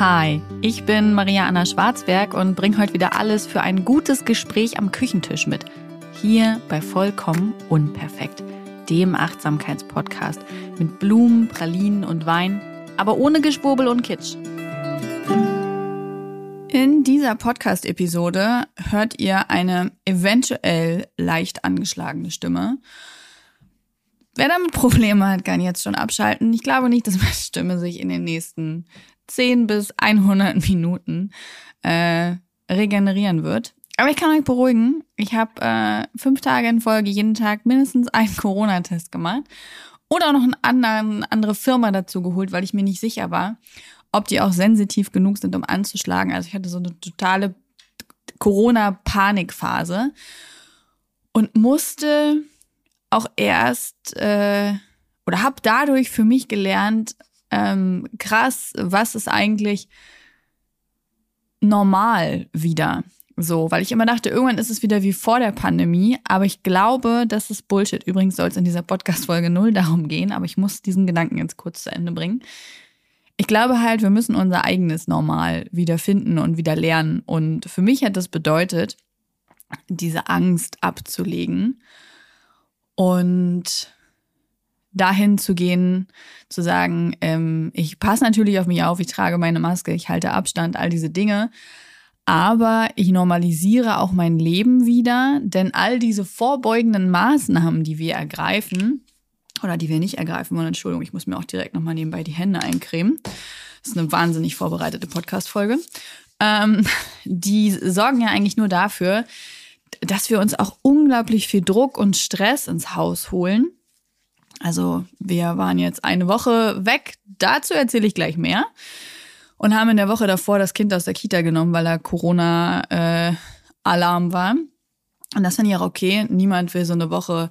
Hi, ich bin Maria Anna Schwarzberg und bringe heute wieder alles für ein gutes Gespräch am Küchentisch mit. Hier bei Vollkommen Unperfekt, dem Achtsamkeitspodcast mit Blumen, Pralinen und Wein, aber ohne Geschwurbel und Kitsch. In dieser Podcast-Episode hört ihr eine eventuell leicht angeschlagene Stimme. Wer damit Probleme hat, kann jetzt schon abschalten. Ich glaube nicht, dass meine Stimme sich in den nächsten 10 bis 100 Minuten äh, regenerieren wird. Aber ich kann euch beruhigen, ich habe äh, fünf Tage in Folge jeden Tag mindestens einen Corona-Test gemacht oder auch noch eine anderen, andere Firma dazu geholt, weil ich mir nicht sicher war, ob die auch sensitiv genug sind, um anzuschlagen. Also ich hatte so eine totale Corona-Panikphase und musste auch erst äh, oder habe dadurch für mich gelernt, ähm, krass, was ist eigentlich normal wieder. So, weil ich immer dachte, irgendwann ist es wieder wie vor der Pandemie, aber ich glaube, das ist Bullshit. Übrigens soll es in dieser Podcast-Folge null darum gehen, aber ich muss diesen Gedanken jetzt kurz zu Ende bringen. Ich glaube halt, wir müssen unser eigenes Normal wieder finden und wieder lernen. Und für mich hat das bedeutet, diese Angst abzulegen und dahin zu gehen, zu sagen, ähm, ich passe natürlich auf mich auf, ich trage meine Maske, ich halte Abstand, all diese Dinge. Aber ich normalisiere auch mein Leben wieder, denn all diese vorbeugenden Maßnahmen, die wir ergreifen, oder die wir nicht ergreifen wollen. Entschuldigung, ich muss mir auch direkt nochmal nebenbei die Hände eincremen. Das ist eine wahnsinnig vorbereitete Podcast-Folge. Ähm, die sorgen ja eigentlich nur dafür, dass wir uns auch unglaublich viel Druck und Stress ins Haus holen. Also wir waren jetzt eine Woche weg. Dazu erzähle ich gleich mehr. Und haben in der Woche davor das Kind aus der Kita genommen, weil er Corona-Alarm äh, war. Und das fand ich auch okay. Niemand will so eine Woche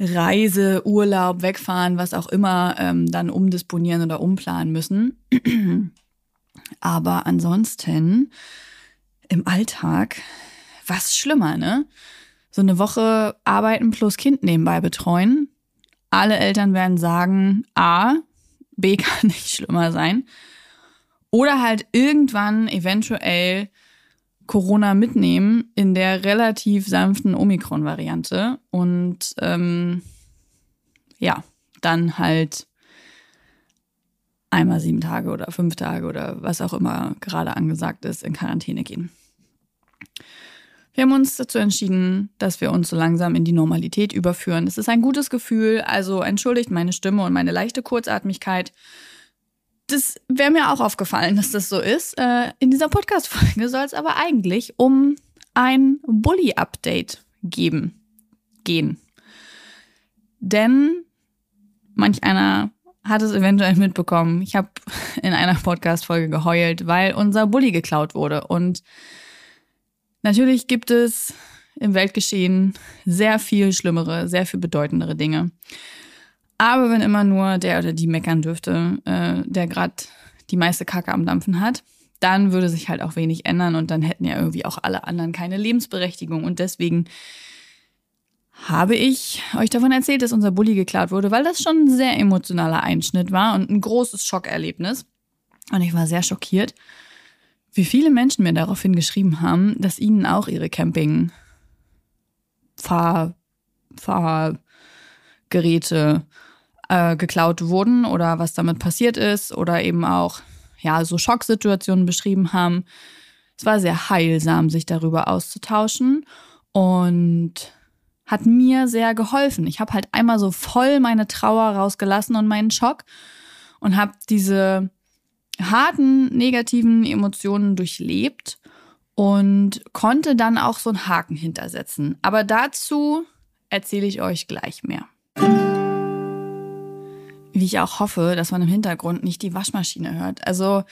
Reise, Urlaub, wegfahren, was auch immer, ähm, dann umdisponieren oder umplanen müssen. Aber ansonsten im Alltag, was schlimmer, ne? So eine Woche arbeiten plus Kind nebenbei betreuen. Alle Eltern werden sagen, A, B kann nicht schlimmer sein. Oder halt irgendwann eventuell Corona mitnehmen in der relativ sanften Omikron-Variante und ähm, ja, dann halt einmal sieben Tage oder fünf Tage oder was auch immer gerade angesagt ist, in Quarantäne gehen. Wir haben uns dazu entschieden, dass wir uns so langsam in die Normalität überführen. Es ist ein gutes Gefühl, also entschuldigt meine Stimme und meine leichte Kurzatmigkeit das wäre mir auch aufgefallen, dass das so ist. Äh, in dieser Podcast-Folge soll es aber eigentlich um ein Bully-Update geben, gehen. Denn manch einer hat es eventuell mitbekommen. Ich habe in einer Podcast-Folge geheult, weil unser Bully geklaut wurde. Und natürlich gibt es im Weltgeschehen sehr viel schlimmere, sehr viel bedeutendere Dinge. Aber wenn immer nur der oder die meckern dürfte, äh, der gerade die meiste Kacke am Dampfen hat, dann würde sich halt auch wenig ändern und dann hätten ja irgendwie auch alle anderen keine Lebensberechtigung. Und deswegen habe ich euch davon erzählt, dass unser Bulli geklaut wurde, weil das schon ein sehr emotionaler Einschnitt war und ein großes Schockerlebnis. Und ich war sehr schockiert, wie viele Menschen mir daraufhin geschrieben haben, dass ihnen auch ihre Camping Fahr Fahrgeräte äh, geklaut wurden oder was damit passiert ist oder eben auch ja so Schocksituationen beschrieben haben. Es war sehr heilsam, sich darüber auszutauschen und hat mir sehr geholfen. Ich habe halt einmal so voll meine Trauer rausgelassen und meinen Schock und habe diese harten negativen Emotionen durchlebt und konnte dann auch so einen Haken hintersetzen. Aber dazu erzähle ich euch gleich mehr wie ich auch hoffe, dass man im Hintergrund nicht die Waschmaschine hört. Also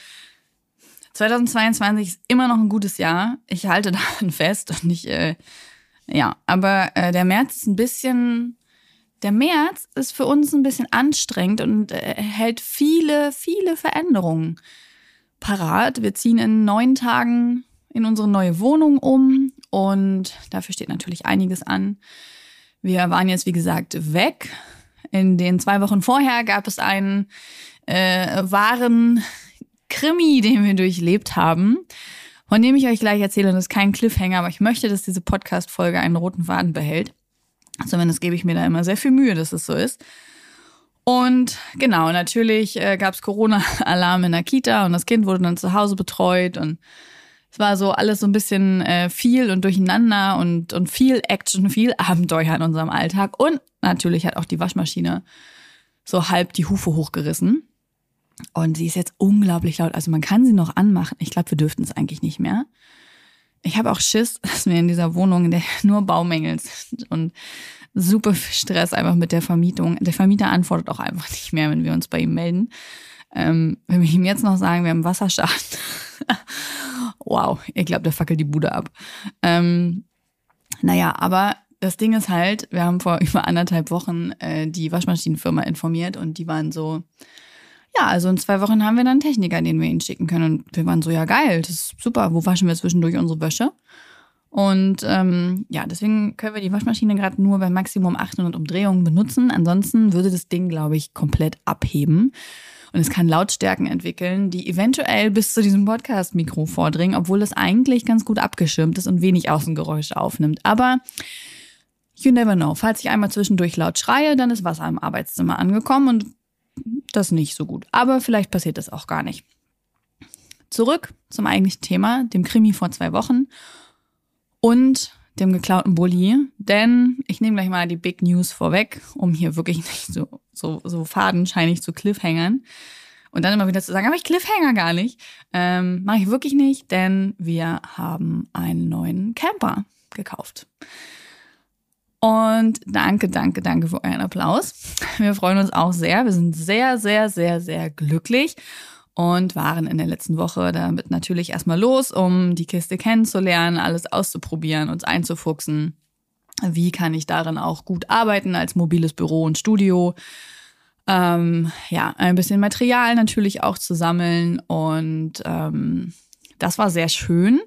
2022 ist immer noch ein gutes Jahr. Ich halte daran fest und ich, äh, ja, aber äh, der März ist ein bisschen, der März ist für uns ein bisschen anstrengend und äh, hält viele, viele Veränderungen parat. Wir ziehen in neun Tagen in unsere neue Wohnung um und dafür steht natürlich einiges an. Wir waren jetzt, wie gesagt, weg in den zwei Wochen vorher gab es einen äh, Waren Krimi, den wir durchlebt haben, von dem ich euch gleich erzähle. Und das ist kein Cliffhanger, aber ich möchte, dass diese Podcast-Folge einen roten Faden behält. Zumindest gebe ich mir da immer sehr viel Mühe, dass es so ist. Und genau, natürlich äh, gab es Corona-Alarm in der Kita und das Kind wurde dann zu Hause betreut und es war so alles so ein bisschen äh, viel und durcheinander und, und viel Action, viel Abenteuer in unserem Alltag. Und natürlich hat auch die Waschmaschine so halb die Hufe hochgerissen. Und sie ist jetzt unglaublich laut. Also man kann sie noch anmachen. Ich glaube, wir dürften es eigentlich nicht mehr. Ich habe auch Schiss, dass wir in dieser Wohnung, in der nur Baumängel sind und super Stress einfach mit der Vermietung. Der Vermieter antwortet auch einfach nicht mehr, wenn wir uns bei ihm melden. Ähm, wenn wir ihm jetzt noch sagen, wir haben Wasserschaden. wow, ich glaube, der fackelt die Bude ab. Ähm, naja, aber das Ding ist halt, wir haben vor über anderthalb Wochen äh, die Waschmaschinenfirma informiert und die waren so, ja, also in zwei Wochen haben wir dann einen Techniker, den wir ihnen schicken können. Und wir waren so, ja geil, das ist super, wo waschen wir zwischendurch unsere Wäsche? Und ähm, ja, deswegen können wir die Waschmaschine gerade nur bei Maximum 800 Umdrehungen benutzen. Ansonsten würde das Ding, glaube ich, komplett abheben. Und es kann Lautstärken entwickeln, die eventuell bis zu diesem Podcast-Mikro vordringen, obwohl es eigentlich ganz gut abgeschirmt ist und wenig Außengeräusche aufnimmt. Aber you never know. Falls ich einmal zwischendurch laut schreie, dann ist Wasser im Arbeitszimmer angekommen und das nicht so gut. Aber vielleicht passiert das auch gar nicht. Zurück zum eigentlichen Thema, dem Krimi vor zwei Wochen und dem geklauten Bulli. Denn ich nehme gleich mal die Big News vorweg, um hier wirklich nicht so, so, so fadenscheinig zu Cliffhangern. Und dann immer wieder zu sagen, aber ich Cliffhanger gar nicht. Ähm, Mache ich wirklich nicht, denn wir haben einen neuen Camper gekauft. Und danke, danke, danke für euren Applaus. Wir freuen uns auch sehr. Wir sind sehr, sehr, sehr, sehr glücklich und waren in der letzten Woche damit natürlich erstmal los, um die Kiste kennenzulernen, alles auszuprobieren, uns einzufuchsen. Wie kann ich darin auch gut arbeiten als mobiles Büro und Studio? Ähm, ja, ein bisschen Material natürlich auch zu sammeln und ähm, das war sehr schön.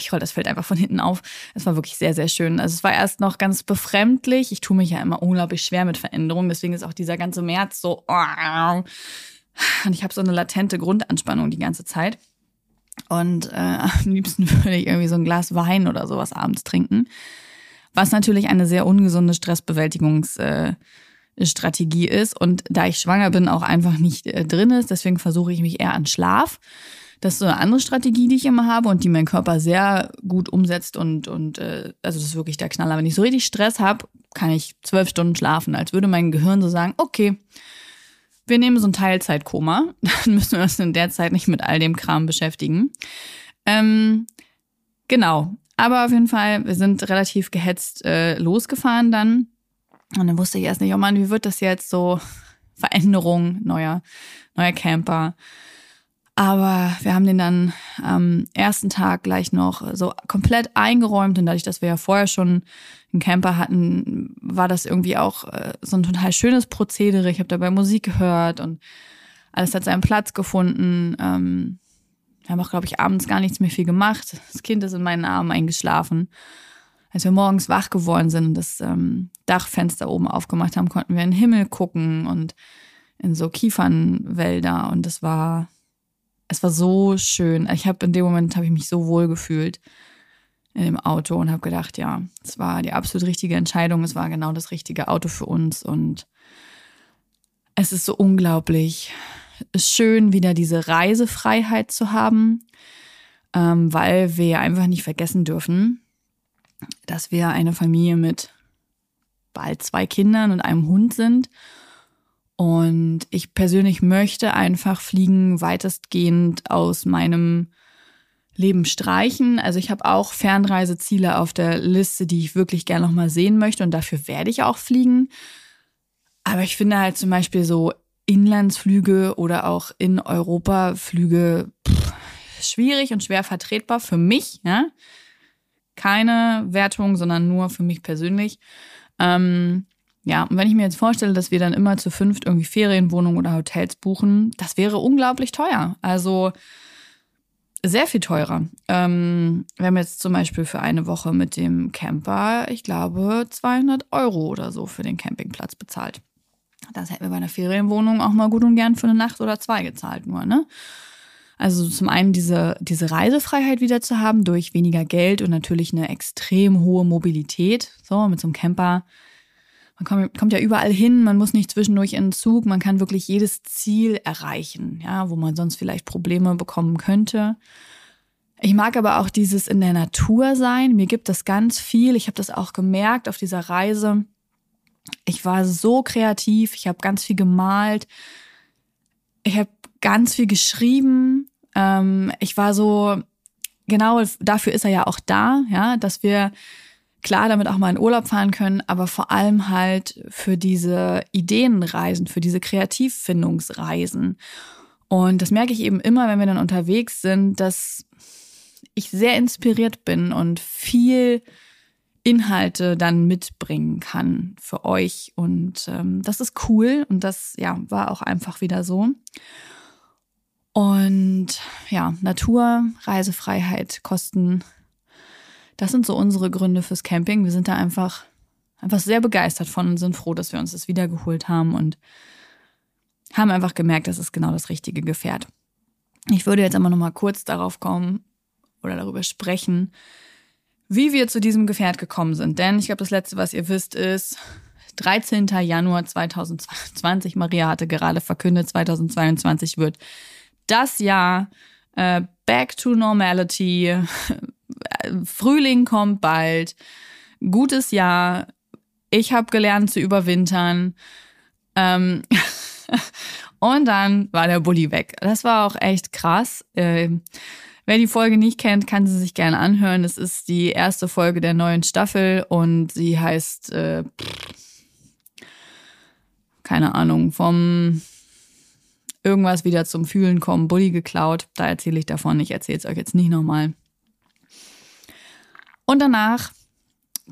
Ich roll das Feld einfach von hinten auf. Es war wirklich sehr, sehr schön. Also es war erst noch ganz befremdlich. Ich tue mich ja immer unglaublich schwer mit Veränderungen. Deswegen ist auch dieser ganze März so und ich habe so eine latente Grundanspannung die ganze Zeit. Und äh, am liebsten würde ich irgendwie so ein Glas Wein oder sowas abends trinken. Was natürlich eine sehr ungesunde Stressbewältigungsstrategie äh, ist. Und da ich schwanger bin, auch einfach nicht äh, drin ist. Deswegen versuche ich mich eher an Schlaf. Das ist so eine andere Strategie, die ich immer habe und die mein Körper sehr gut umsetzt und, und äh, also das ist wirklich der Knaller. Wenn ich so richtig Stress habe, kann ich zwölf Stunden schlafen, als würde mein Gehirn so sagen, okay, wir nehmen so ein Teilzeitkoma, dann müssen wir uns in der Zeit nicht mit all dem Kram beschäftigen. Ähm, genau, aber auf jeden Fall, wir sind relativ gehetzt äh, losgefahren dann. Und dann wusste ich erst nicht, oh Mann, wie wird das jetzt so? Veränderung, neuer, neuer Camper. Aber wir haben den dann am ersten Tag gleich noch so komplett eingeräumt und dadurch, dass wir ja vorher schon einen Camper hatten, war das irgendwie auch äh, so ein total schönes Prozedere. Ich habe dabei Musik gehört und alles hat seinen Platz gefunden. Ähm, wir haben auch, glaube ich, abends gar nichts mehr viel gemacht. Das Kind ist in meinen Armen eingeschlafen. Als wir morgens wach geworden sind und das ähm, Dachfenster oben aufgemacht haben, konnten wir in den Himmel gucken und in so Kiefernwälder und das war es war so schön. Ich habe in dem Moment habe ich mich so wohl gefühlt dem Auto und habe gedacht, ja, es war die absolut richtige Entscheidung. Es war genau das richtige Auto für uns und es ist so unglaublich schön, wieder diese Reisefreiheit zu haben, ähm, weil wir einfach nicht vergessen dürfen, dass wir eine Familie mit bald zwei Kindern und einem Hund sind und ich persönlich möchte einfach Fliegen weitestgehend aus meinem Leben streichen. Also ich habe auch Fernreiseziele auf der Liste, die ich wirklich gerne nochmal sehen möchte und dafür werde ich auch fliegen. Aber ich finde halt zum Beispiel so Inlandsflüge oder auch in Europa Flüge pff, schwierig und schwer vertretbar für mich. Ja? Keine Wertung, sondern nur für mich persönlich. Ähm, ja, und wenn ich mir jetzt vorstelle, dass wir dann immer zu fünft irgendwie Ferienwohnungen oder Hotels buchen, das wäre unglaublich teuer. Also sehr viel teurer. Ähm, wir haben jetzt zum Beispiel für eine Woche mit dem Camper, ich glaube, 200 Euro oder so für den Campingplatz bezahlt. Das hätten wir bei einer Ferienwohnung auch mal gut und gern für eine Nacht oder zwei gezahlt nur, ne? Also zum einen diese, diese Reisefreiheit wieder zu haben durch weniger Geld und natürlich eine extrem hohe Mobilität. So, mit so einem Camper. Man kommt, kommt ja überall hin, man muss nicht zwischendurch in den Zug, man kann wirklich jedes Ziel erreichen, ja, wo man sonst vielleicht Probleme bekommen könnte. Ich mag aber auch dieses in der Natur sein. Mir gibt das ganz viel. Ich habe das auch gemerkt auf dieser Reise. Ich war so kreativ. Ich habe ganz viel gemalt. Ich habe ganz viel geschrieben. Ähm, ich war so, genau dafür ist er ja auch da, ja, dass wir klar damit auch mal in Urlaub fahren können, aber vor allem halt für diese Ideenreisen, für diese Kreativfindungsreisen. Und das merke ich eben immer, wenn wir dann unterwegs sind, dass ich sehr inspiriert bin und viel Inhalte dann mitbringen kann für euch. Und ähm, das ist cool und das ja war auch einfach wieder so. Und ja, Natur, Reisefreiheit, Kosten, das sind so unsere Gründe fürs Camping. Wir sind da einfach, einfach sehr begeistert von und sind froh, dass wir uns das wiedergeholt haben und haben einfach gemerkt, das ist genau das richtige Gefährt. Ich würde jetzt aber noch mal kurz darauf kommen, oder darüber sprechen, wie wir zu diesem Gefährt gekommen sind. Denn ich glaube, das Letzte, was ihr wisst, ist 13. Januar 2020. Maria hatte gerade verkündet, 2022 wird das Jahr äh, Back to Normality. Frühling kommt bald. Gutes Jahr. Ich habe gelernt zu überwintern. Ähm und dann war der Bulli weg. Das war auch echt krass. Ähm Wer die Folge nicht kennt, kann sie sich gerne anhören. Es ist die erste Folge der neuen Staffel und sie heißt, äh, keine Ahnung, vom irgendwas wieder zum Fühlen kommen, Bulli geklaut. Da erzähle ich davon. Ich erzähle es euch jetzt nicht nochmal. Und danach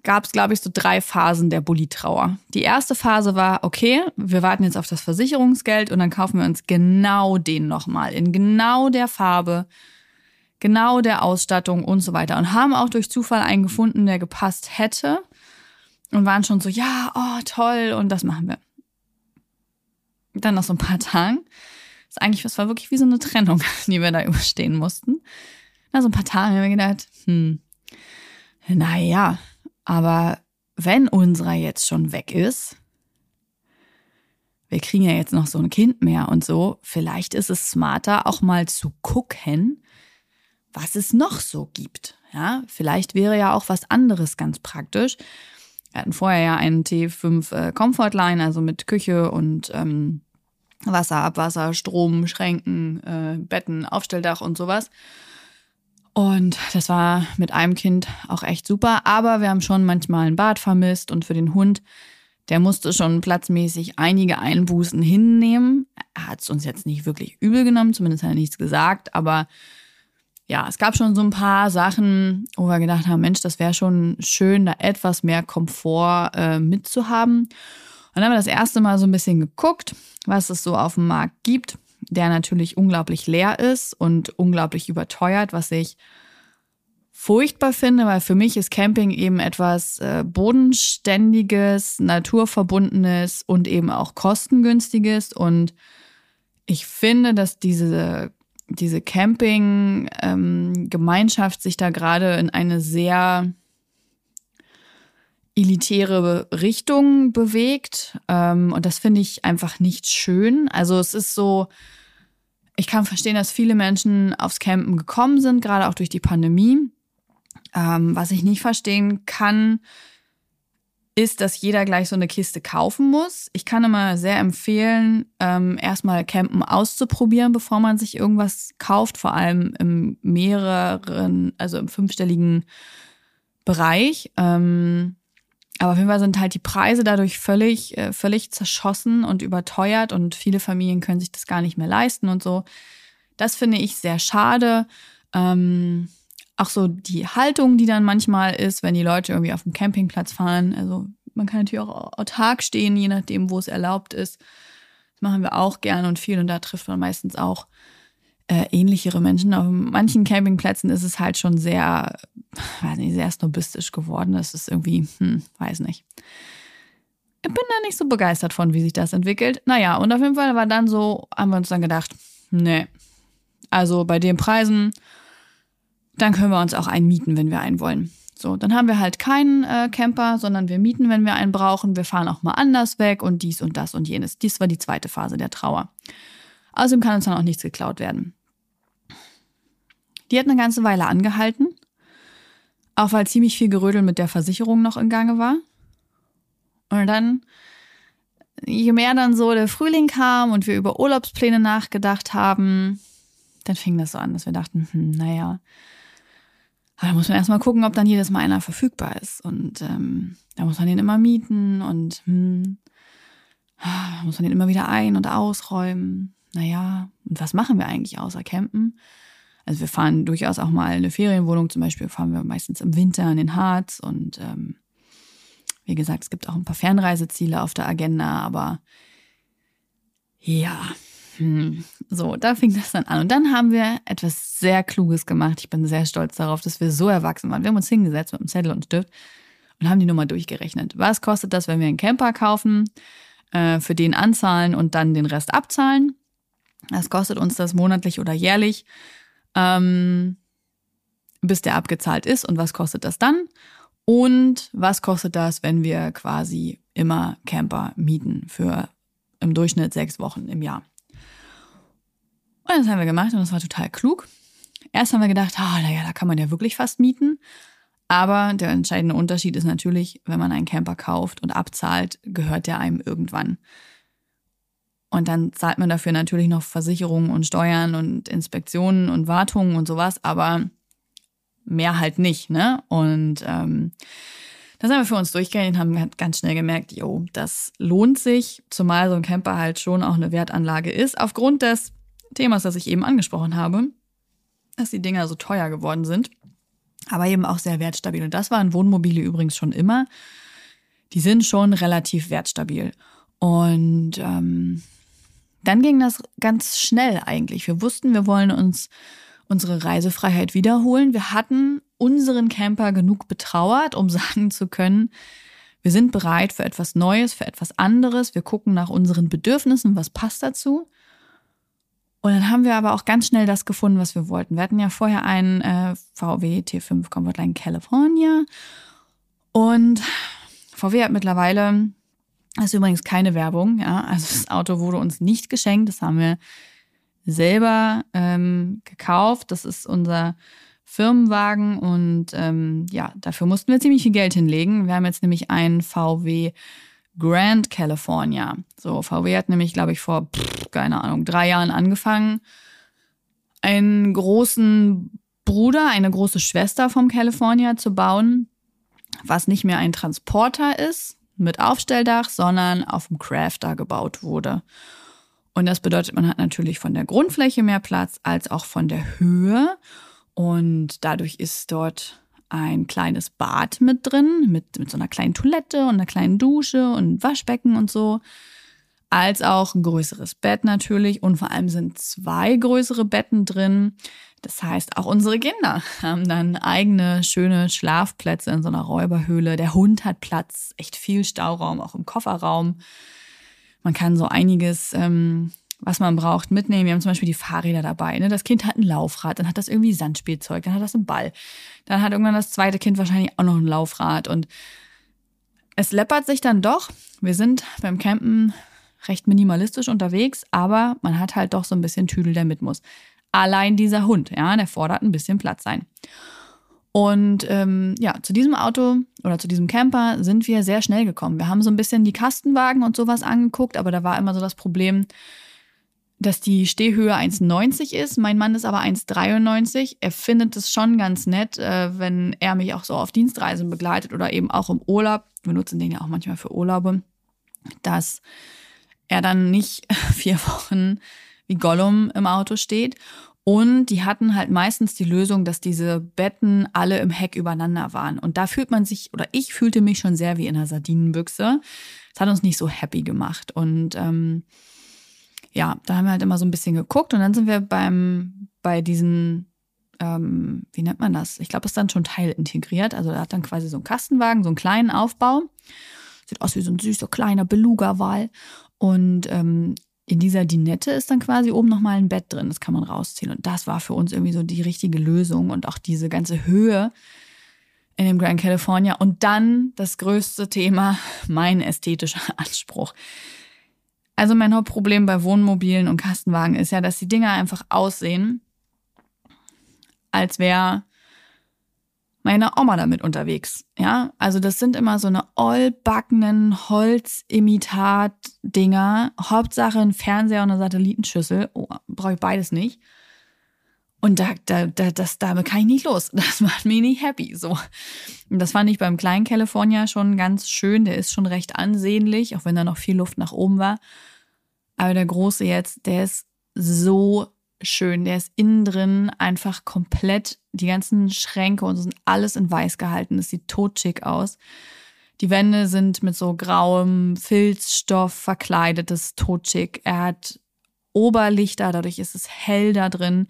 gab es, glaube ich, so drei Phasen der Bulli-Trauer. Die erste Phase war, okay, wir warten jetzt auf das Versicherungsgeld und dann kaufen wir uns genau den nochmal in genau der Farbe, genau der Ausstattung und so weiter. Und haben auch durch Zufall einen gefunden, der gepasst hätte. Und waren schon so, ja, oh, toll, und das machen wir. Dann nach so ein paar Tagen, ist eigentlich, das war wirklich wie so eine Trennung, die wir da überstehen mussten. Nach so ein paar Tagen haben wir gedacht, hm, naja, aber wenn unserer jetzt schon weg ist, wir kriegen ja jetzt noch so ein Kind mehr und so, vielleicht ist es smarter, auch mal zu gucken, was es noch so gibt. Ja, vielleicht wäre ja auch was anderes ganz praktisch. Wir hatten vorher ja einen T5 äh, Comfortline, also mit Küche und ähm, Wasser, Abwasser, Strom, Schränken, äh, Betten, Aufstelldach und sowas. Und das war mit einem Kind auch echt super. Aber wir haben schon manchmal ein Bad vermisst und für den Hund, der musste schon platzmäßig einige Einbußen hinnehmen. Er hat es uns jetzt nicht wirklich übel genommen, zumindest hat er nichts gesagt, aber ja, es gab schon so ein paar Sachen, wo wir gedacht haben, Mensch, das wäre schon schön, da etwas mehr Komfort äh, mitzuhaben. Und dann haben wir das erste Mal so ein bisschen geguckt, was es so auf dem Markt gibt, der natürlich unglaublich leer ist und unglaublich überteuert, was ich furchtbar finde, weil für mich ist Camping eben etwas äh, bodenständiges, naturverbundenes und eben auch kostengünstiges. Und ich finde, dass diese diese Camping-Gemeinschaft ähm, sich da gerade in eine sehr elitäre Richtung bewegt. Ähm, und das finde ich einfach nicht schön. Also es ist so, ich kann verstehen, dass viele Menschen aufs Campen gekommen sind, gerade auch durch die Pandemie. Ähm, was ich nicht verstehen kann, ist, dass jeder gleich so eine Kiste kaufen muss. Ich kann immer sehr empfehlen, ähm, erstmal Campen auszuprobieren, bevor man sich irgendwas kauft, vor allem im mehreren, also im fünfstelligen Bereich. Ähm, aber auf jeden Fall sind halt die Preise dadurch völlig, äh, völlig zerschossen und überteuert und viele Familien können sich das gar nicht mehr leisten und so. Das finde ich sehr schade. Ähm, auch so die Haltung, die dann manchmal ist, wenn die Leute irgendwie auf dem Campingplatz fahren. Also man kann natürlich auch autark stehen, je nachdem, wo es erlaubt ist. Das machen wir auch gern und viel und da trifft man meistens auch äh, ähnlichere Menschen. Auf manchen Campingplätzen ist es halt schon sehr, weiß nicht, sehr snobistisch geworden. Das ist irgendwie, hm, weiß nicht. ich bin da nicht so begeistert von, wie sich das entwickelt. Naja, und auf jeden Fall war dann so, haben wir uns dann gedacht, nee, also bei den Preisen, dann können wir uns auch einen mieten, wenn wir einen wollen. So, dann haben wir halt keinen äh, Camper, sondern wir mieten, wenn wir einen brauchen. Wir fahren auch mal anders weg und dies und das und jenes. Dies war die zweite Phase der Trauer. Außerdem kann uns dann auch nichts geklaut werden. Die hat eine ganze Weile angehalten, auch weil ziemlich viel Gerödel mit der Versicherung noch in Gange war. Und dann, je mehr dann so der Frühling kam und wir über Urlaubspläne nachgedacht haben, dann fing das so an, dass wir dachten, hm, naja, da muss man erstmal gucken, ob dann jedes Mal einer verfügbar ist. Und ähm, da muss man den immer mieten und hm, muss man den immer wieder ein- und ausräumen. Naja, und was machen wir eigentlich außer campen? Also wir fahren durchaus auch mal eine Ferienwohnung, zum Beispiel fahren wir meistens im Winter in den Harz und ähm, wie gesagt, es gibt auch ein paar Fernreiseziele auf der Agenda, aber ja, hm, so, da fing das dann an. Und dann haben wir etwas sehr Kluges gemacht. Ich bin sehr stolz darauf, dass wir so erwachsen waren. Wir haben uns hingesetzt mit einem Zettel und Stift und haben die Nummer durchgerechnet. Was kostet das, wenn wir einen Camper kaufen, äh, für den anzahlen und dann den Rest abzahlen? Was kostet uns das monatlich oder jährlich, ähm, bis der abgezahlt ist? Und was kostet das dann? Und was kostet das, wenn wir quasi immer Camper mieten für im Durchschnitt sechs Wochen im Jahr? Und das haben wir gemacht und das war total klug. Erst haben wir gedacht, ah, oh, naja, da kann man ja wirklich fast mieten. Aber der entscheidende Unterschied ist natürlich, wenn man einen Camper kauft und abzahlt, gehört der einem irgendwann. Und dann zahlt man dafür natürlich noch Versicherungen und Steuern und Inspektionen und Wartungen und sowas, aber mehr halt nicht, ne? Und ähm, das haben wir für uns durchgerechnet und haben ganz schnell gemerkt, jo, das lohnt sich, zumal so ein Camper halt schon auch eine Wertanlage ist, aufgrund des Themas, das ich eben angesprochen habe, dass die Dinger so teuer geworden sind, aber eben auch sehr wertstabil. Und das waren Wohnmobile übrigens schon immer. Die sind schon relativ wertstabil. Und ähm, dann ging das ganz schnell eigentlich. Wir wussten, wir wollen uns unsere Reisefreiheit wiederholen. Wir hatten unseren Camper genug betrauert, um sagen zu können, wir sind bereit für etwas Neues, für etwas anderes. Wir gucken nach unseren Bedürfnissen, was passt dazu. Und dann haben wir aber auch ganz schnell das gefunden, was wir wollten. Wir hatten ja vorher einen äh, VW T5 Comfortline California. Und VW hat mittlerweile, das ist übrigens keine Werbung, ja, also das Auto wurde uns nicht geschenkt, das haben wir selber ähm, gekauft. Das ist unser Firmenwagen und ähm, ja, dafür mussten wir ziemlich viel Geld hinlegen. Wir haben jetzt nämlich einen VW Grand California. So, VW hat nämlich, glaube ich, vor, pff, keine Ahnung, drei Jahren angefangen, einen großen Bruder, eine große Schwester vom California zu bauen, was nicht mehr ein Transporter ist mit Aufstelldach, sondern auf dem Crafter gebaut wurde. Und das bedeutet, man hat natürlich von der Grundfläche mehr Platz als auch von der Höhe. Und dadurch ist dort ein kleines Bad mit drin, mit, mit so einer kleinen Toilette und einer kleinen Dusche und Waschbecken und so. Als auch ein größeres Bett natürlich. Und vor allem sind zwei größere Betten drin. Das heißt, auch unsere Kinder haben dann eigene schöne Schlafplätze in so einer Räuberhöhle. Der Hund hat Platz, echt viel Stauraum, auch im Kofferraum. Man kann so einiges ähm, was man braucht, mitnehmen. Wir haben zum Beispiel die Fahrräder dabei. Ne? Das Kind hat ein Laufrad, dann hat das irgendwie Sandspielzeug, dann hat das einen Ball. Dann hat irgendwann das zweite Kind wahrscheinlich auch noch ein Laufrad. Und es läppert sich dann doch. Wir sind beim Campen recht minimalistisch unterwegs, aber man hat halt doch so ein bisschen Tüdel, der mit muss. Allein dieser Hund, ja, der fordert ein bisschen Platz sein. Und ähm, ja, zu diesem Auto oder zu diesem Camper sind wir sehr schnell gekommen. Wir haben so ein bisschen die Kastenwagen und sowas angeguckt, aber da war immer so das Problem, dass die Stehhöhe 1,90 ist. Mein Mann ist aber 1,93. Er findet es schon ganz nett, äh, wenn er mich auch so auf Dienstreisen begleitet oder eben auch im Urlaub. Wir nutzen den ja auch manchmal für Urlaube, dass er dann nicht vier Wochen wie Gollum im Auto steht. Und die hatten halt meistens die Lösung, dass diese Betten alle im Heck übereinander waren. Und da fühlt man sich, oder ich fühlte mich schon sehr wie in einer Sardinenbüchse. Das hat uns nicht so happy gemacht. Und ähm, ja, da haben wir halt immer so ein bisschen geguckt und dann sind wir beim, bei diesen, ähm, wie nennt man das? Ich glaube, es ist dann schon teilintegriert. Also er hat dann quasi so einen Kastenwagen, so einen kleinen Aufbau. Sieht aus wie so ein süßer kleiner Beluga-Wal. Und ähm, in dieser Dinette ist dann quasi oben nochmal ein Bett drin. Das kann man rausziehen. Und das war für uns irgendwie so die richtige Lösung. Und auch diese ganze Höhe in dem Grand California. Und dann das größte Thema, mein ästhetischer Anspruch. Also mein Hauptproblem bei Wohnmobilen und Kastenwagen ist ja, dass die Dinger einfach aussehen, als wäre meine Oma damit unterwegs. Ja, also das sind immer so eine allbackenen Holzimitat-Dinger. Hauptsache ein Fernseher und eine Satellitenschüssel. Oh, brauche ich beides nicht. Und da, da, da, das, damit kann ich nicht los. Das macht mich nicht happy. So. Und das fand ich beim kleinen California schon ganz schön. Der ist schon recht ansehnlich, auch wenn da noch viel Luft nach oben war. Aber der große jetzt, der ist so schön. Der ist innen drin einfach komplett, die ganzen Schränke und so sind alles in weiß gehalten. Das sieht totschick aus. Die Wände sind mit so grauem Filzstoff verkleidet, das ist totschick. Er hat Oberlichter, dadurch ist es hell da drin.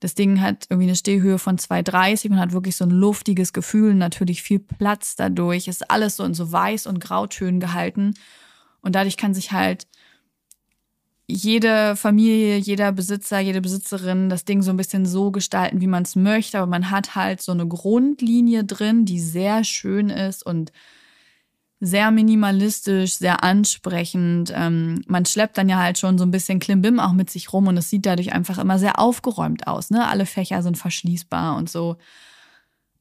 Das Ding hat irgendwie eine Stehhöhe von 2,30 und hat wirklich so ein luftiges Gefühl, natürlich viel Platz dadurch. Ist alles so in so weiß und grautönen gehalten. Und dadurch kann sich halt jede Familie, jeder Besitzer, jede Besitzerin das Ding so ein bisschen so gestalten, wie man es möchte. Aber man hat halt so eine Grundlinie drin, die sehr schön ist und sehr minimalistisch, sehr ansprechend. Ähm, man schleppt dann ja halt schon so ein bisschen Klimbim auch mit sich rum und es sieht dadurch einfach immer sehr aufgeräumt aus. Ne? Alle Fächer sind verschließbar und so.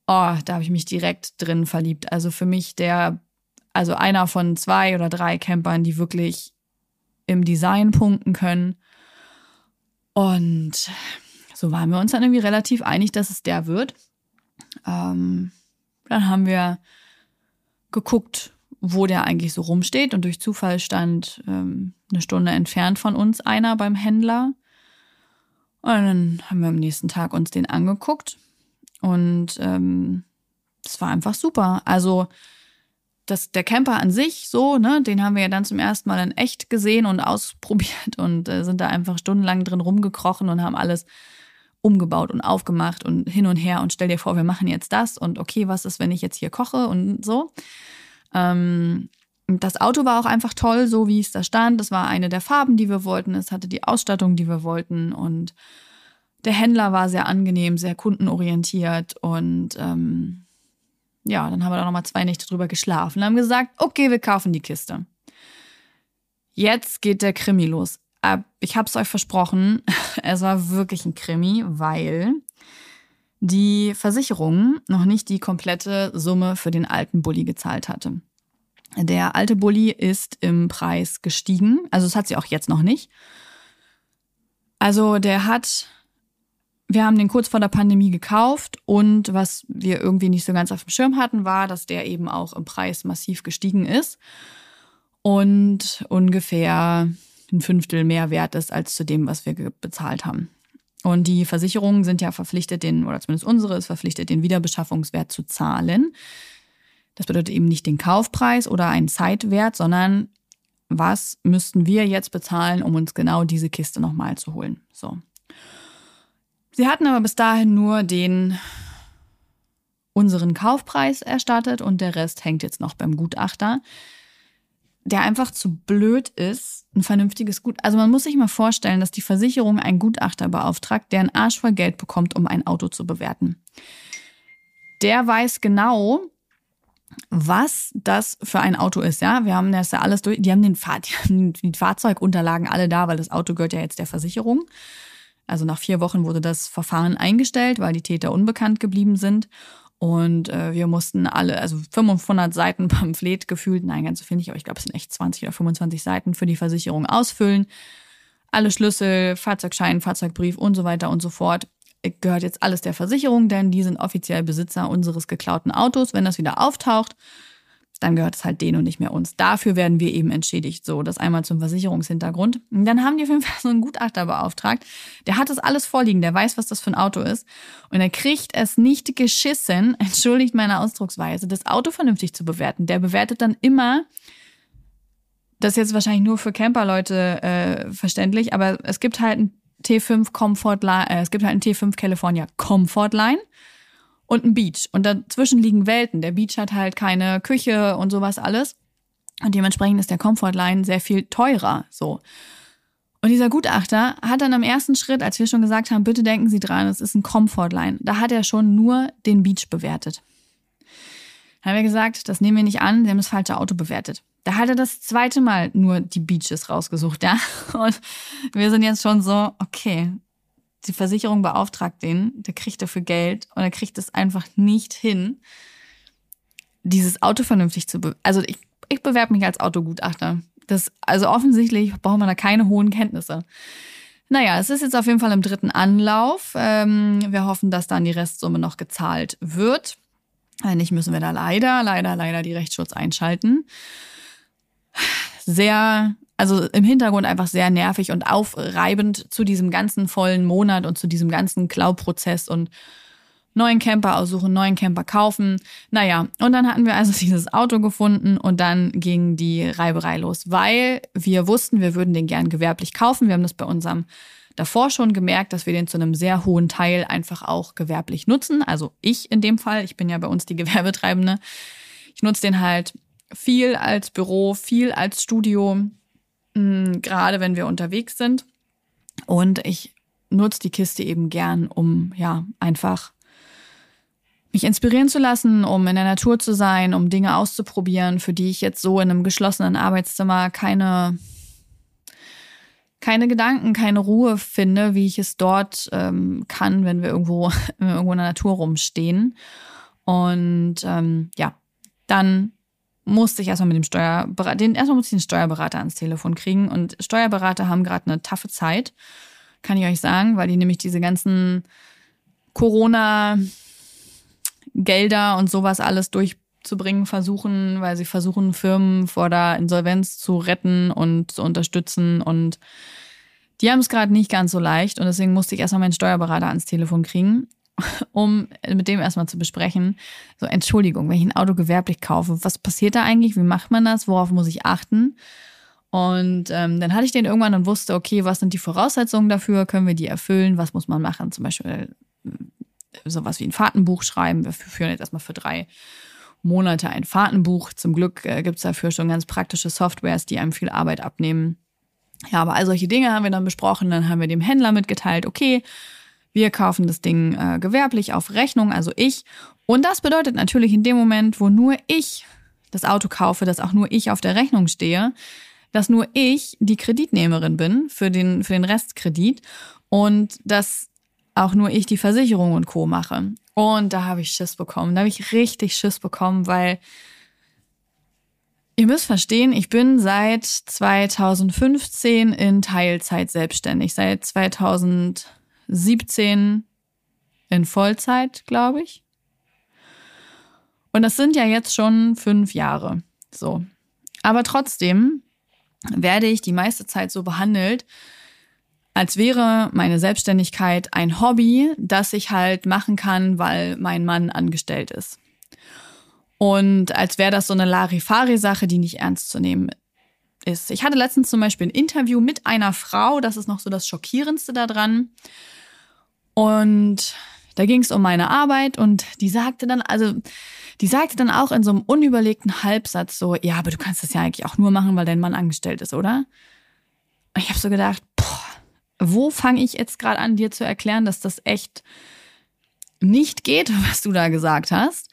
Oh, da habe ich mich direkt drin verliebt. Also für mich der, also einer von zwei oder drei Campern, die wirklich im Design punkten können. Und so waren wir uns dann irgendwie relativ einig, dass es der wird. Ähm, dann haben wir geguckt, wo der eigentlich so rumsteht. Und durch Zufall stand ähm, eine Stunde entfernt von uns einer beim Händler. Und dann haben wir am nächsten Tag uns den angeguckt. Und ähm, das war einfach super. Also das, der Camper an sich, so, ne, den haben wir ja dann zum ersten Mal in echt gesehen und ausprobiert und äh, sind da einfach stundenlang drin rumgekrochen und haben alles umgebaut und aufgemacht und hin und her und stell dir vor, wir machen jetzt das und okay, was ist, wenn ich jetzt hier koche und so. Ähm, das Auto war auch einfach toll, so wie es da stand. Das war eine der Farben, die wir wollten. Es hatte die Ausstattung, die wir wollten. Und der Händler war sehr angenehm, sehr kundenorientiert. Und ähm, ja, dann haben wir da nochmal zwei Nächte drüber geschlafen und haben gesagt, okay, wir kaufen die Kiste. Jetzt geht der Krimi los. Ich habe es euch versprochen, es war wirklich ein Krimi, weil die Versicherung noch nicht die komplette Summe für den alten Bulli gezahlt hatte. Der alte Bulli ist im Preis gestiegen, also das hat sie auch jetzt noch nicht. Also der hat, wir haben den kurz vor der Pandemie gekauft und was wir irgendwie nicht so ganz auf dem Schirm hatten, war, dass der eben auch im Preis massiv gestiegen ist und ungefähr ein Fünftel mehr wert ist als zu dem, was wir bezahlt haben. Und die Versicherungen sind ja verpflichtet, den, oder zumindest unsere ist verpflichtet, den Wiederbeschaffungswert zu zahlen. Das bedeutet eben nicht den Kaufpreis oder einen Zeitwert, sondern was müssten wir jetzt bezahlen, um uns genau diese Kiste nochmal zu holen. So. Sie hatten aber bis dahin nur den unseren Kaufpreis erstattet und der Rest hängt jetzt noch beim Gutachter der einfach zu blöd ist, ein vernünftiges Gut. Also man muss sich mal vorstellen, dass die Versicherung einen Gutachter beauftragt, der einen Arsch voll Geld bekommt, um ein Auto zu bewerten. Der weiß genau, was das für ein Auto ist. Ja, wir haben das ja alles durch. Die haben den Fahr die, haben die Fahrzeugunterlagen alle da, weil das Auto gehört ja jetzt der Versicherung. Also nach vier Wochen wurde das Verfahren eingestellt, weil die Täter unbekannt geblieben sind. Und äh, wir mussten alle, also 500 Seiten Pamphlet gefühlt, nein, ganz so viel nicht, aber ich glaube, es sind echt 20 oder 25 Seiten für die Versicherung ausfüllen. Alle Schlüssel, Fahrzeugschein, Fahrzeugbrief und so weiter und so fort. Gehört jetzt alles der Versicherung, denn die sind offiziell Besitzer unseres geklauten Autos. Wenn das wieder auftaucht, dann gehört es halt denen und nicht mehr uns. Dafür werden wir eben entschädigt. So, das einmal zum Versicherungshintergrund. Und dann haben die auf jeden Fall so einen Gutachter beauftragt. Der hat das alles vorliegen, der weiß, was das für ein Auto ist. Und er kriegt es nicht geschissen, entschuldigt meine Ausdrucksweise, das Auto vernünftig zu bewerten. Der bewertet dann immer, das ist jetzt wahrscheinlich nur für Camperleute äh, verständlich, aber es gibt halt ein T5 Comfort Line, äh, es gibt halt ein T5 California Comfort Line und ein Beach. Und dazwischen liegen Welten. Der Beach hat halt keine Küche und sowas alles. Und dementsprechend ist der Comfortline sehr viel teurer, so. Und dieser Gutachter hat dann am ersten Schritt, als wir schon gesagt haben, bitte denken Sie dran, es ist ein Comfortline, da hat er schon nur den Beach bewertet. Dann haben wir gesagt, das nehmen wir nicht an, Sie haben das falsche Auto bewertet. Da hat er das zweite Mal nur die Beaches rausgesucht, ja. Und wir sind jetzt schon so, okay, die Versicherung beauftragt den, der kriegt dafür Geld und er kriegt es einfach nicht hin, dieses Auto vernünftig zu be Also ich, ich bewerbe mich als Autogutachter. Das, also offensichtlich braucht man da keine hohen Kenntnisse. Naja, es ist jetzt auf jeden Fall im dritten Anlauf. Ähm, wir hoffen, dass dann die Restsumme noch gezahlt wird. Nicht, müssen wir da leider, leider, leider die Rechtsschutz einschalten. Sehr, also im Hintergrund einfach sehr nervig und aufreibend zu diesem ganzen vollen Monat und zu diesem ganzen Klauprozess und neuen Camper aussuchen, neuen Camper kaufen. Naja, und dann hatten wir also dieses Auto gefunden und dann ging die Reiberei los, weil wir wussten, wir würden den gern gewerblich kaufen. Wir haben das bei unserem davor schon gemerkt, dass wir den zu einem sehr hohen Teil einfach auch gewerblich nutzen. Also ich in dem Fall, ich bin ja bei uns die Gewerbetreibende. Ich nutze den halt viel als Büro, viel als Studio, hm, gerade wenn wir unterwegs sind. Und ich nutze die Kiste eben gern, um ja einfach mich inspirieren zu lassen, um in der Natur zu sein, um Dinge auszuprobieren, für die ich jetzt so in einem geschlossenen Arbeitszimmer keine keine Gedanken, keine Ruhe finde, wie ich es dort ähm, kann, wenn wir irgendwo, irgendwo in der Natur rumstehen. Und ähm, ja, dann musste ich erstmal mit dem Steuerberater, den, erstmal musste ich den Steuerberater ans Telefon kriegen. Und Steuerberater haben gerade eine taffe Zeit, kann ich euch sagen, weil die nämlich diese ganzen Corona- Gelder und sowas alles durchzubringen versuchen, weil sie versuchen, Firmen vor der Insolvenz zu retten und zu unterstützen. Und die haben es gerade nicht ganz so leicht. Und deswegen musste ich erstmal meinen Steuerberater ans Telefon kriegen, um mit dem erstmal zu besprechen. So, Entschuldigung, wenn ich ein Auto gewerblich kaufe, was passiert da eigentlich? Wie macht man das? Worauf muss ich achten? Und ähm, dann hatte ich den irgendwann und wusste, okay, was sind die Voraussetzungen dafür? Können wir die erfüllen? Was muss man machen? Zum Beispiel sowas wie ein Fahrtenbuch schreiben. Wir führen jetzt erstmal für drei Monate ein Fahrtenbuch. Zum Glück äh, gibt es dafür schon ganz praktische Softwares, die einem viel Arbeit abnehmen. Ja, aber all solche Dinge haben wir dann besprochen. Dann haben wir dem Händler mitgeteilt, okay, wir kaufen das Ding äh, gewerblich auf Rechnung, also ich. Und das bedeutet natürlich in dem Moment, wo nur ich das Auto kaufe, dass auch nur ich auf der Rechnung stehe, dass nur ich die Kreditnehmerin bin für den, für den Restkredit und dass auch nur ich die Versicherung und Co. mache. Und da habe ich Schiss bekommen. Da habe ich richtig Schiss bekommen, weil ihr müsst verstehen, ich bin seit 2015 in Teilzeit selbstständig. Seit 2017 in Vollzeit, glaube ich. Und das sind ja jetzt schon fünf Jahre. So. Aber trotzdem werde ich die meiste Zeit so behandelt, als wäre meine Selbstständigkeit ein Hobby, das ich halt machen kann, weil mein Mann angestellt ist. Und als wäre das so eine Larifari-Sache, die nicht ernst zu nehmen ist. Ich hatte letztens zum Beispiel ein Interview mit einer Frau, das ist noch so das Schockierendste daran. Und da ging es um meine Arbeit und die sagte dann, also die sagte dann auch in so einem unüberlegten Halbsatz so, ja, aber du kannst das ja eigentlich auch nur machen, weil dein Mann angestellt ist, oder? Und ich habe so gedacht, boah, wo fange ich jetzt gerade an, dir zu erklären, dass das echt nicht geht, was du da gesagt hast?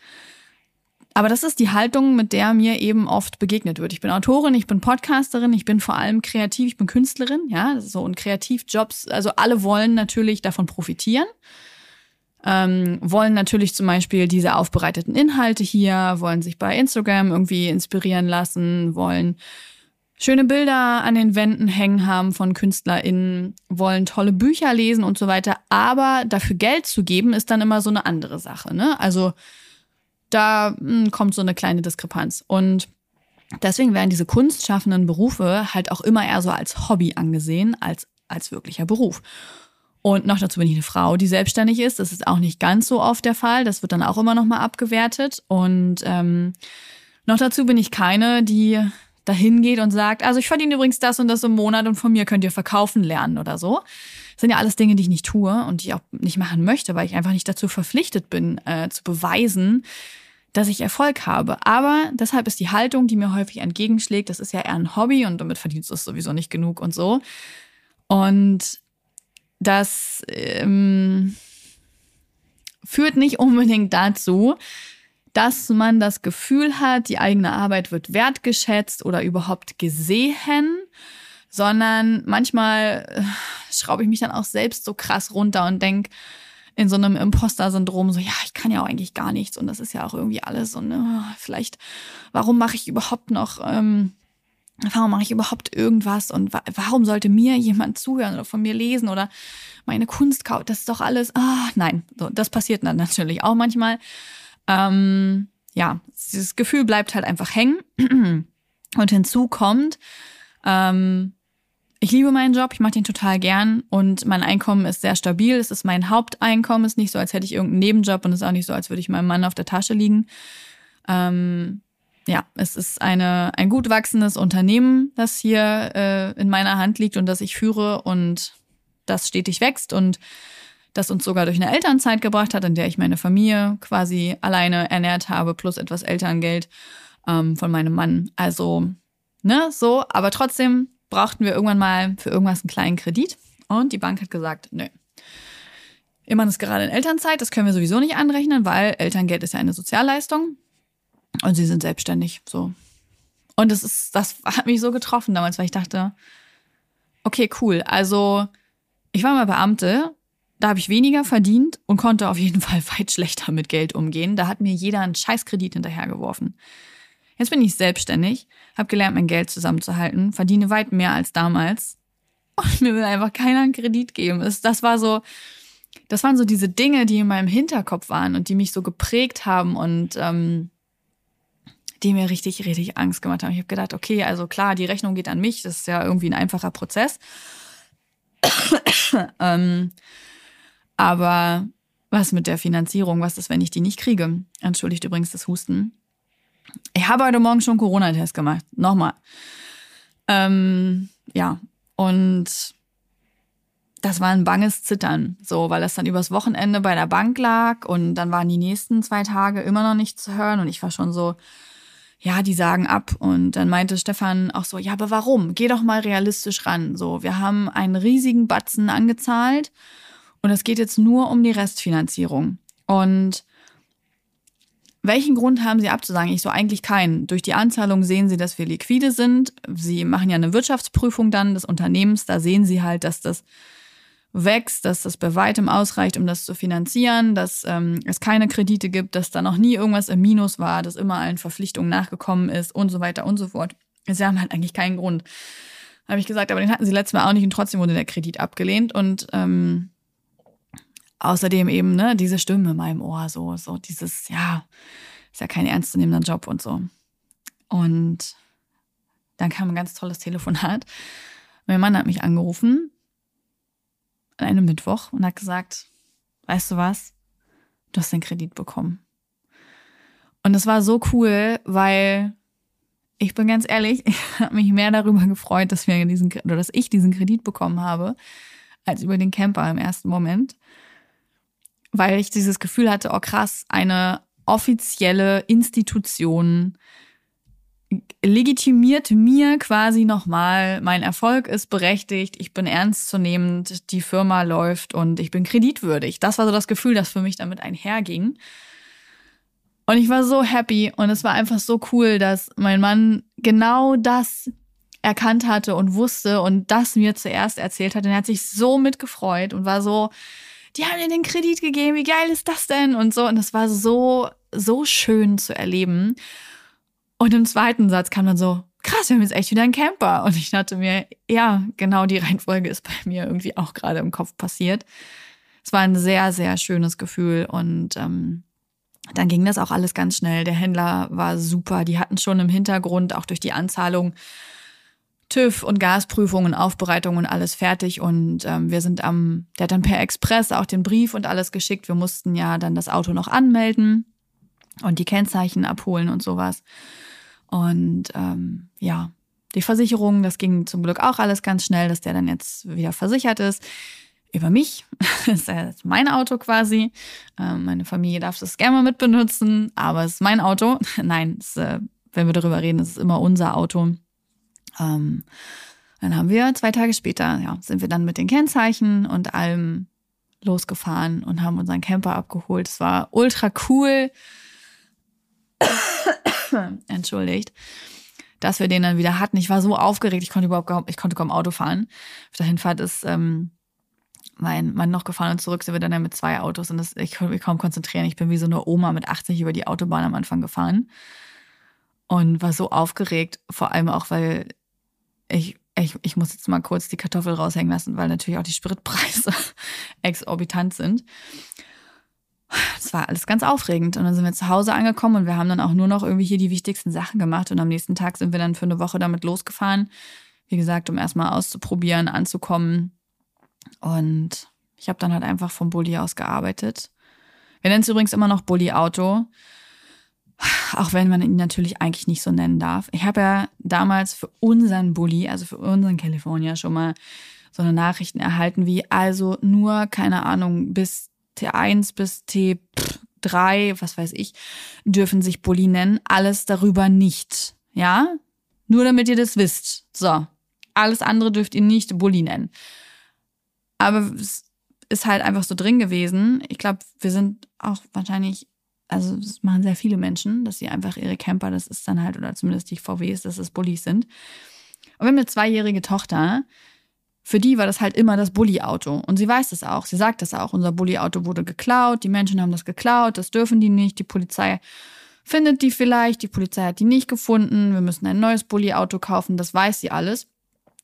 Aber das ist die Haltung, mit der mir eben oft begegnet wird. Ich bin Autorin, ich bin Podcasterin, ich bin vor allem kreativ, ich bin Künstlerin, ja, so und Kreativjobs, also alle wollen natürlich davon profitieren. Ähm, wollen natürlich zum Beispiel diese aufbereiteten Inhalte hier, wollen sich bei Instagram irgendwie inspirieren lassen, wollen schöne Bilder an den Wänden hängen haben von KünstlerInnen, wollen tolle Bücher lesen und so weiter. Aber dafür Geld zu geben, ist dann immer so eine andere Sache. Ne? Also da hm, kommt so eine kleine Diskrepanz. Und deswegen werden diese kunstschaffenden Berufe halt auch immer eher so als Hobby angesehen, als als wirklicher Beruf. Und noch dazu bin ich eine Frau, die selbstständig ist. Das ist auch nicht ganz so oft der Fall. Das wird dann auch immer noch mal abgewertet. Und ähm, noch dazu bin ich keine, die dahin geht und sagt, also ich verdiene übrigens das und das im Monat und von mir könnt ihr verkaufen lernen oder so. Sind ja alles Dinge, die ich nicht tue und die ich auch nicht machen möchte, weil ich einfach nicht dazu verpflichtet bin, äh, zu beweisen, dass ich Erfolg habe. Aber deshalb ist die Haltung, die mir häufig entgegenschlägt, das ist ja eher ein Hobby und damit verdienst du es sowieso nicht genug und so. Und das ähm, führt nicht unbedingt dazu, dass man das Gefühl hat, die eigene Arbeit wird wertgeschätzt oder überhaupt gesehen, sondern manchmal äh, schraube ich mich dann auch selbst so krass runter und denke, in so einem Imposter-Syndrom, so, ja, ich kann ja auch eigentlich gar nichts und das ist ja auch irgendwie alles und ne, vielleicht, warum mache ich überhaupt noch, ähm, warum mache ich überhaupt irgendwas und wa warum sollte mir jemand zuhören oder von mir lesen oder meine Kunst kaufen, das ist doch alles, ah, nein, so, das passiert dann natürlich auch manchmal. Ähm, ja, dieses Gefühl bleibt halt einfach hängen und hinzu kommt, ähm, ich liebe meinen Job, ich mache den total gern und mein Einkommen ist sehr stabil. Es ist mein Haupteinkommen, es ist nicht so, als hätte ich irgendeinen Nebenjob und es ist auch nicht so, als würde ich meinem Mann auf der Tasche liegen. Ähm, ja, es ist eine, ein gut wachsendes Unternehmen, das hier äh, in meiner Hand liegt und das ich führe und das stetig wächst und das uns sogar durch eine Elternzeit gebracht hat, in der ich meine Familie quasi alleine ernährt habe, plus etwas Elterngeld ähm, von meinem Mann. Also, ne, so, aber trotzdem brauchten wir irgendwann mal für irgendwas einen kleinen Kredit. Und die Bank hat gesagt, nö. Mann ist gerade in Elternzeit, das können wir sowieso nicht anrechnen, weil Elterngeld ist ja eine Sozialleistung. Und sie sind selbstständig, so. Und das ist, das hat mich so getroffen damals, weil ich dachte, okay, cool. Also, ich war mal Beamte, da habe ich weniger verdient und konnte auf jeden Fall weit schlechter mit Geld umgehen. Da hat mir jeder einen Scheißkredit hinterhergeworfen. Jetzt bin ich selbstständig, habe gelernt, mein Geld zusammenzuhalten, verdiene weit mehr als damals und mir will einfach keiner einen Kredit geben. Das war so, das waren so diese Dinge, die in meinem Hinterkopf waren und die mich so geprägt haben und ähm, die mir richtig, richtig Angst gemacht haben. Ich habe gedacht, okay, also klar, die Rechnung geht an mich, das ist ja irgendwie ein einfacher Prozess. ähm, aber was mit der Finanzierung? Was ist, wenn ich die nicht kriege? Entschuldigt übrigens das Husten. Ich habe heute Morgen schon Corona-Test gemacht. Nochmal. Ähm, ja, und das war ein banges Zittern, so, weil das dann übers Wochenende bei der Bank lag und dann waren die nächsten zwei Tage immer noch nicht zu hören und ich war schon so, ja, die sagen ab. Und dann meinte Stefan auch so, ja, aber warum? Geh doch mal realistisch ran. So, wir haben einen riesigen Batzen angezahlt und es geht jetzt nur um die Restfinanzierung. Und welchen Grund haben Sie abzusagen? Ich so eigentlich keinen. Durch die Anzahlung sehen Sie, dass wir liquide sind. Sie machen ja eine Wirtschaftsprüfung dann des Unternehmens. Da sehen Sie halt, dass das wächst, dass das bei weitem ausreicht, um das zu finanzieren, dass ähm, es keine Kredite gibt, dass da noch nie irgendwas im Minus war, dass immer allen Verpflichtungen nachgekommen ist und so weiter und so fort. Sie haben halt eigentlich keinen Grund. Habe ich gesagt, aber den hatten sie letztes Mal auch nicht und trotzdem wurde der Kredit abgelehnt. Und ähm, außerdem eben, ne, diese Stimme in meinem Ohr, so, so dieses, ja, ist ja kein ernstzunehmender Job und so. Und dann kam ein ganz tolles Telefonat. Mein Mann hat mich angerufen an einem Mittwoch und hat gesagt, weißt du was? Du hast den Kredit bekommen. Und es war so cool, weil ich bin ganz ehrlich, ich habe mich mehr darüber gefreut, dass wir diesen oder dass ich diesen Kredit bekommen habe, als über den Camper im ersten Moment weil ich dieses Gefühl hatte, oh krass, eine offizielle Institution legitimiert mir quasi nochmal, mein Erfolg ist berechtigt, ich bin ernstzunehmend, die Firma läuft und ich bin kreditwürdig. Das war so das Gefühl, das für mich damit einherging. Und ich war so happy und es war einfach so cool, dass mein Mann genau das erkannt hatte und wusste und das mir zuerst erzählt hat. Und er hat sich so mitgefreut und war so, die haben dir den Kredit gegeben, wie geil ist das denn? Und so. Und das war so, so schön zu erleben. Und im zweiten Satz kam dann so, krass, wir haben jetzt echt wieder einen Camper. Und ich dachte mir, ja, genau die Reihenfolge ist bei mir irgendwie auch gerade im Kopf passiert. Es war ein sehr, sehr schönes Gefühl und ähm, dann ging das auch alles ganz schnell. Der Händler war super. Die hatten schon im Hintergrund, auch durch die Anzahlung, TÜV und Gasprüfungen, Aufbereitung und alles fertig. Und ähm, wir sind am, der hat dann per Express auch den Brief und alles geschickt. Wir mussten ja dann das Auto noch anmelden und die Kennzeichen abholen und sowas. Und ähm, ja, die Versicherung, das ging zum Glück auch alles ganz schnell, dass der dann jetzt wieder versichert ist. über mich. Das ist mein Auto quasi. Ähm, meine Familie darf das gerne mal mitbenutzen, aber es ist mein Auto. Nein, es, äh, wenn wir darüber reden, es ist immer unser Auto. Ähm, dann haben wir zwei Tage später, ja, sind wir dann mit den Kennzeichen und allem losgefahren und haben unseren Camper abgeholt. Es war ultra cool. Entschuldigt dass wir den dann wieder hatten. Ich war so aufgeregt, ich konnte überhaupt kaum, ich konnte kaum Auto fahren. Auf der Hinfahrt ist ähm, mein Mann noch gefahren und zurück sind wir dann ja mit zwei Autos und das, ich konnte mich kaum konzentrieren. Ich bin wie so eine Oma mit 80 über die Autobahn am Anfang gefahren und war so aufgeregt, vor allem auch, weil ich, ich, ich muss jetzt mal kurz die Kartoffel raushängen lassen, weil natürlich auch die Spritpreise exorbitant sind es war alles ganz aufregend. Und dann sind wir zu Hause angekommen und wir haben dann auch nur noch irgendwie hier die wichtigsten Sachen gemacht. Und am nächsten Tag sind wir dann für eine Woche damit losgefahren. Wie gesagt, um erstmal auszuprobieren, anzukommen. Und ich habe dann halt einfach vom Bulli aus gearbeitet. Wir nennen es übrigens immer noch Bulli-Auto. Auch wenn man ihn natürlich eigentlich nicht so nennen darf. Ich habe ja damals für unseren Bulli, also für unseren California, schon mal so eine Nachrichten erhalten wie, also nur, keine Ahnung, bis T1 bis T3, was weiß ich, dürfen sich Bulli nennen. Alles darüber nicht. Ja? Nur damit ihr das wisst. So. Alles andere dürft ihr nicht Bulli nennen. Aber es ist halt einfach so drin gewesen. Ich glaube, wir sind auch wahrscheinlich, also das machen sehr viele Menschen, dass sie einfach ihre Camper, das ist dann halt, oder zumindest die VWs, dass es Bullis sind. Und wir haben eine zweijährige Tochter, für die war das halt immer das Bulli-Auto. Und sie weiß das auch. Sie sagt das auch. Unser Bulli-Auto wurde geklaut. Die Menschen haben das geklaut. Das dürfen die nicht. Die Polizei findet die vielleicht. Die Polizei hat die nicht gefunden. Wir müssen ein neues Bulli-Auto kaufen. Das weiß sie alles.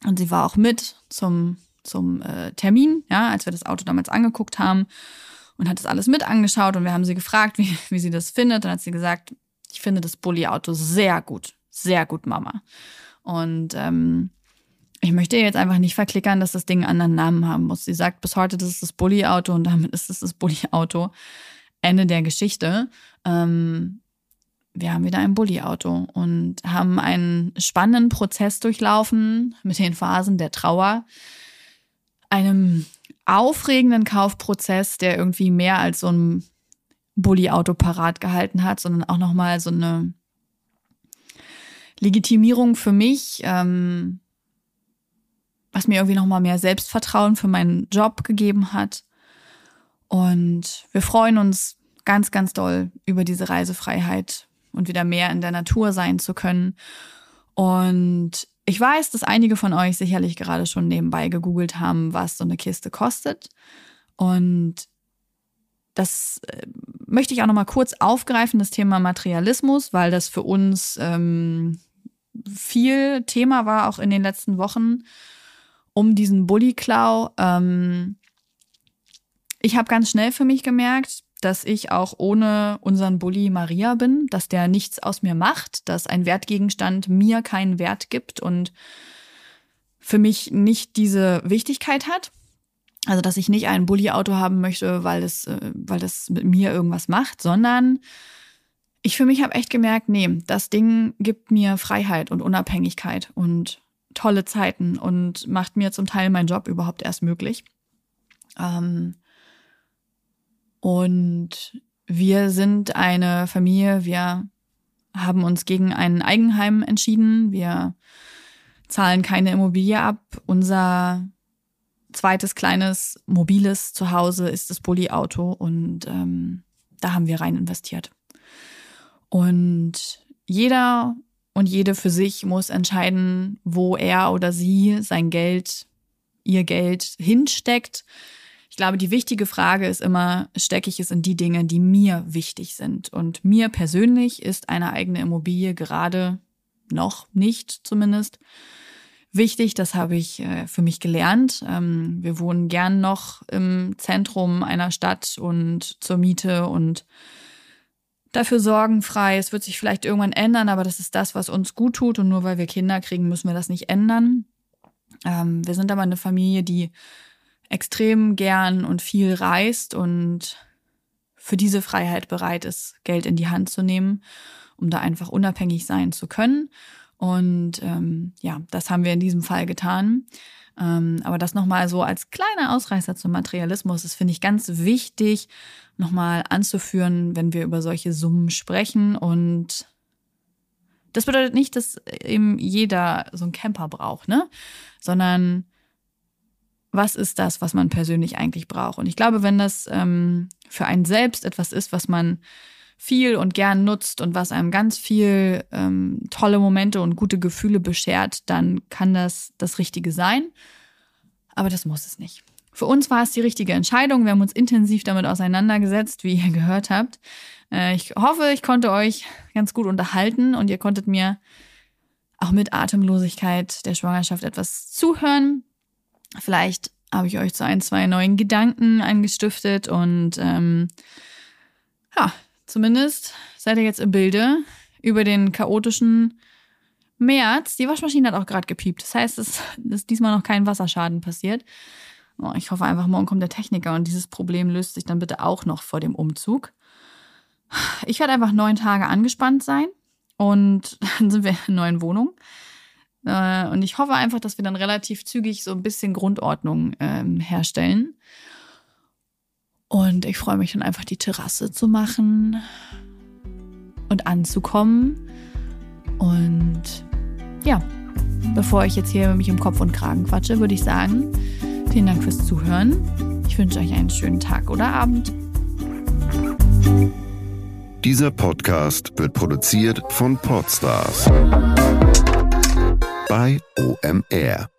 Und sie war auch mit zum, zum äh, Termin, ja, als wir das Auto damals angeguckt haben und hat das alles mit angeschaut. Und wir haben sie gefragt, wie, wie sie das findet. Und hat sie gesagt, ich finde das Bulli-Auto sehr gut. Sehr gut, Mama. Und ähm, ich möchte jetzt einfach nicht verklickern, dass das Ding einen anderen Namen haben muss. Sie sagt bis heute, das ist das Bulli-Auto und damit ist es das Bulli-Auto. Ende der Geschichte. Ähm, wir haben wieder ein Bulli-Auto und haben einen spannenden Prozess durchlaufen mit den Phasen der Trauer, einem aufregenden Kaufprozess, der irgendwie mehr als so ein Bulli-Auto parat gehalten hat, sondern auch nochmal so eine Legitimierung für mich, ähm, was mir irgendwie nochmal mehr Selbstvertrauen für meinen Job gegeben hat. Und wir freuen uns ganz, ganz doll über diese Reisefreiheit und wieder mehr in der Natur sein zu können. Und ich weiß, dass einige von euch sicherlich gerade schon nebenbei gegoogelt haben, was so eine Kiste kostet. Und das äh, möchte ich auch nochmal kurz aufgreifen, das Thema Materialismus, weil das für uns ähm, viel Thema war, auch in den letzten Wochen um diesen Bully-Klau. Ähm, ich habe ganz schnell für mich gemerkt, dass ich auch ohne unseren Bully Maria bin, dass der nichts aus mir macht, dass ein Wertgegenstand mir keinen Wert gibt und für mich nicht diese Wichtigkeit hat. Also, dass ich nicht ein Bully-Auto haben möchte, weil das, äh, weil das mit mir irgendwas macht, sondern ich für mich habe echt gemerkt, nee, das Ding gibt mir Freiheit und Unabhängigkeit und tolle Zeiten und macht mir zum Teil meinen Job überhaupt erst möglich. Ähm, und wir sind eine Familie, wir haben uns gegen ein Eigenheim entschieden. Wir zahlen keine Immobilie ab. Unser zweites kleines mobiles Zuhause ist das Bulli-Auto und ähm, da haben wir rein investiert. Und jeder und jede für sich muss entscheiden, wo er oder sie sein Geld, ihr Geld hinsteckt. Ich glaube, die wichtige Frage ist immer, stecke ich es in die Dinge, die mir wichtig sind? Und mir persönlich ist eine eigene Immobilie gerade noch nicht zumindest wichtig. Das habe ich äh, für mich gelernt. Ähm, wir wohnen gern noch im Zentrum einer Stadt und zur Miete und dafür sorgenfrei. Es wird sich vielleicht irgendwann ändern, aber das ist das, was uns gut tut. Und nur weil wir Kinder kriegen, müssen wir das nicht ändern. Ähm, wir sind aber eine Familie, die extrem gern und viel reist und für diese Freiheit bereit ist, Geld in die Hand zu nehmen, um da einfach unabhängig sein zu können. Und ähm, ja, das haben wir in diesem Fall getan. Ähm, aber das nochmal so als kleiner Ausreißer zum Materialismus, das finde ich ganz wichtig, nochmal anzuführen, wenn wir über solche Summen sprechen. Und das bedeutet nicht, dass eben jeder so einen Camper braucht, ne? Sondern was ist das, was man persönlich eigentlich braucht? Und ich glaube, wenn das ähm, für einen selbst etwas ist, was man viel und gern nutzt und was einem ganz viel ähm, tolle Momente und gute Gefühle beschert, dann kann das das Richtige sein. Aber das muss es nicht. Für uns war es die richtige Entscheidung. Wir haben uns intensiv damit auseinandergesetzt, wie ihr gehört habt. Äh, ich hoffe, ich konnte euch ganz gut unterhalten und ihr konntet mir auch mit Atemlosigkeit der Schwangerschaft etwas zuhören. Vielleicht habe ich euch zu ein, zwei neuen Gedanken angestiftet und ähm, ja, Zumindest seid ihr jetzt im Bilde über den chaotischen März. Die Waschmaschine hat auch gerade gepiept. Das heißt, es ist diesmal noch kein Wasserschaden passiert. Oh, ich hoffe einfach, morgen kommt der Techniker und dieses Problem löst sich dann bitte auch noch vor dem Umzug. Ich werde einfach neun Tage angespannt sein und dann sind wir in einer neuen Wohnung. Äh, und ich hoffe einfach, dass wir dann relativ zügig so ein bisschen Grundordnung ähm, herstellen. Und ich freue mich dann einfach, die Terrasse zu machen und anzukommen. Und ja, bevor ich jetzt hier mich um Kopf und Kragen quatsche, würde ich sagen, vielen Dank fürs Zuhören. Ich wünsche euch einen schönen Tag oder Abend. Dieser Podcast wird produziert von Podstars bei OMR.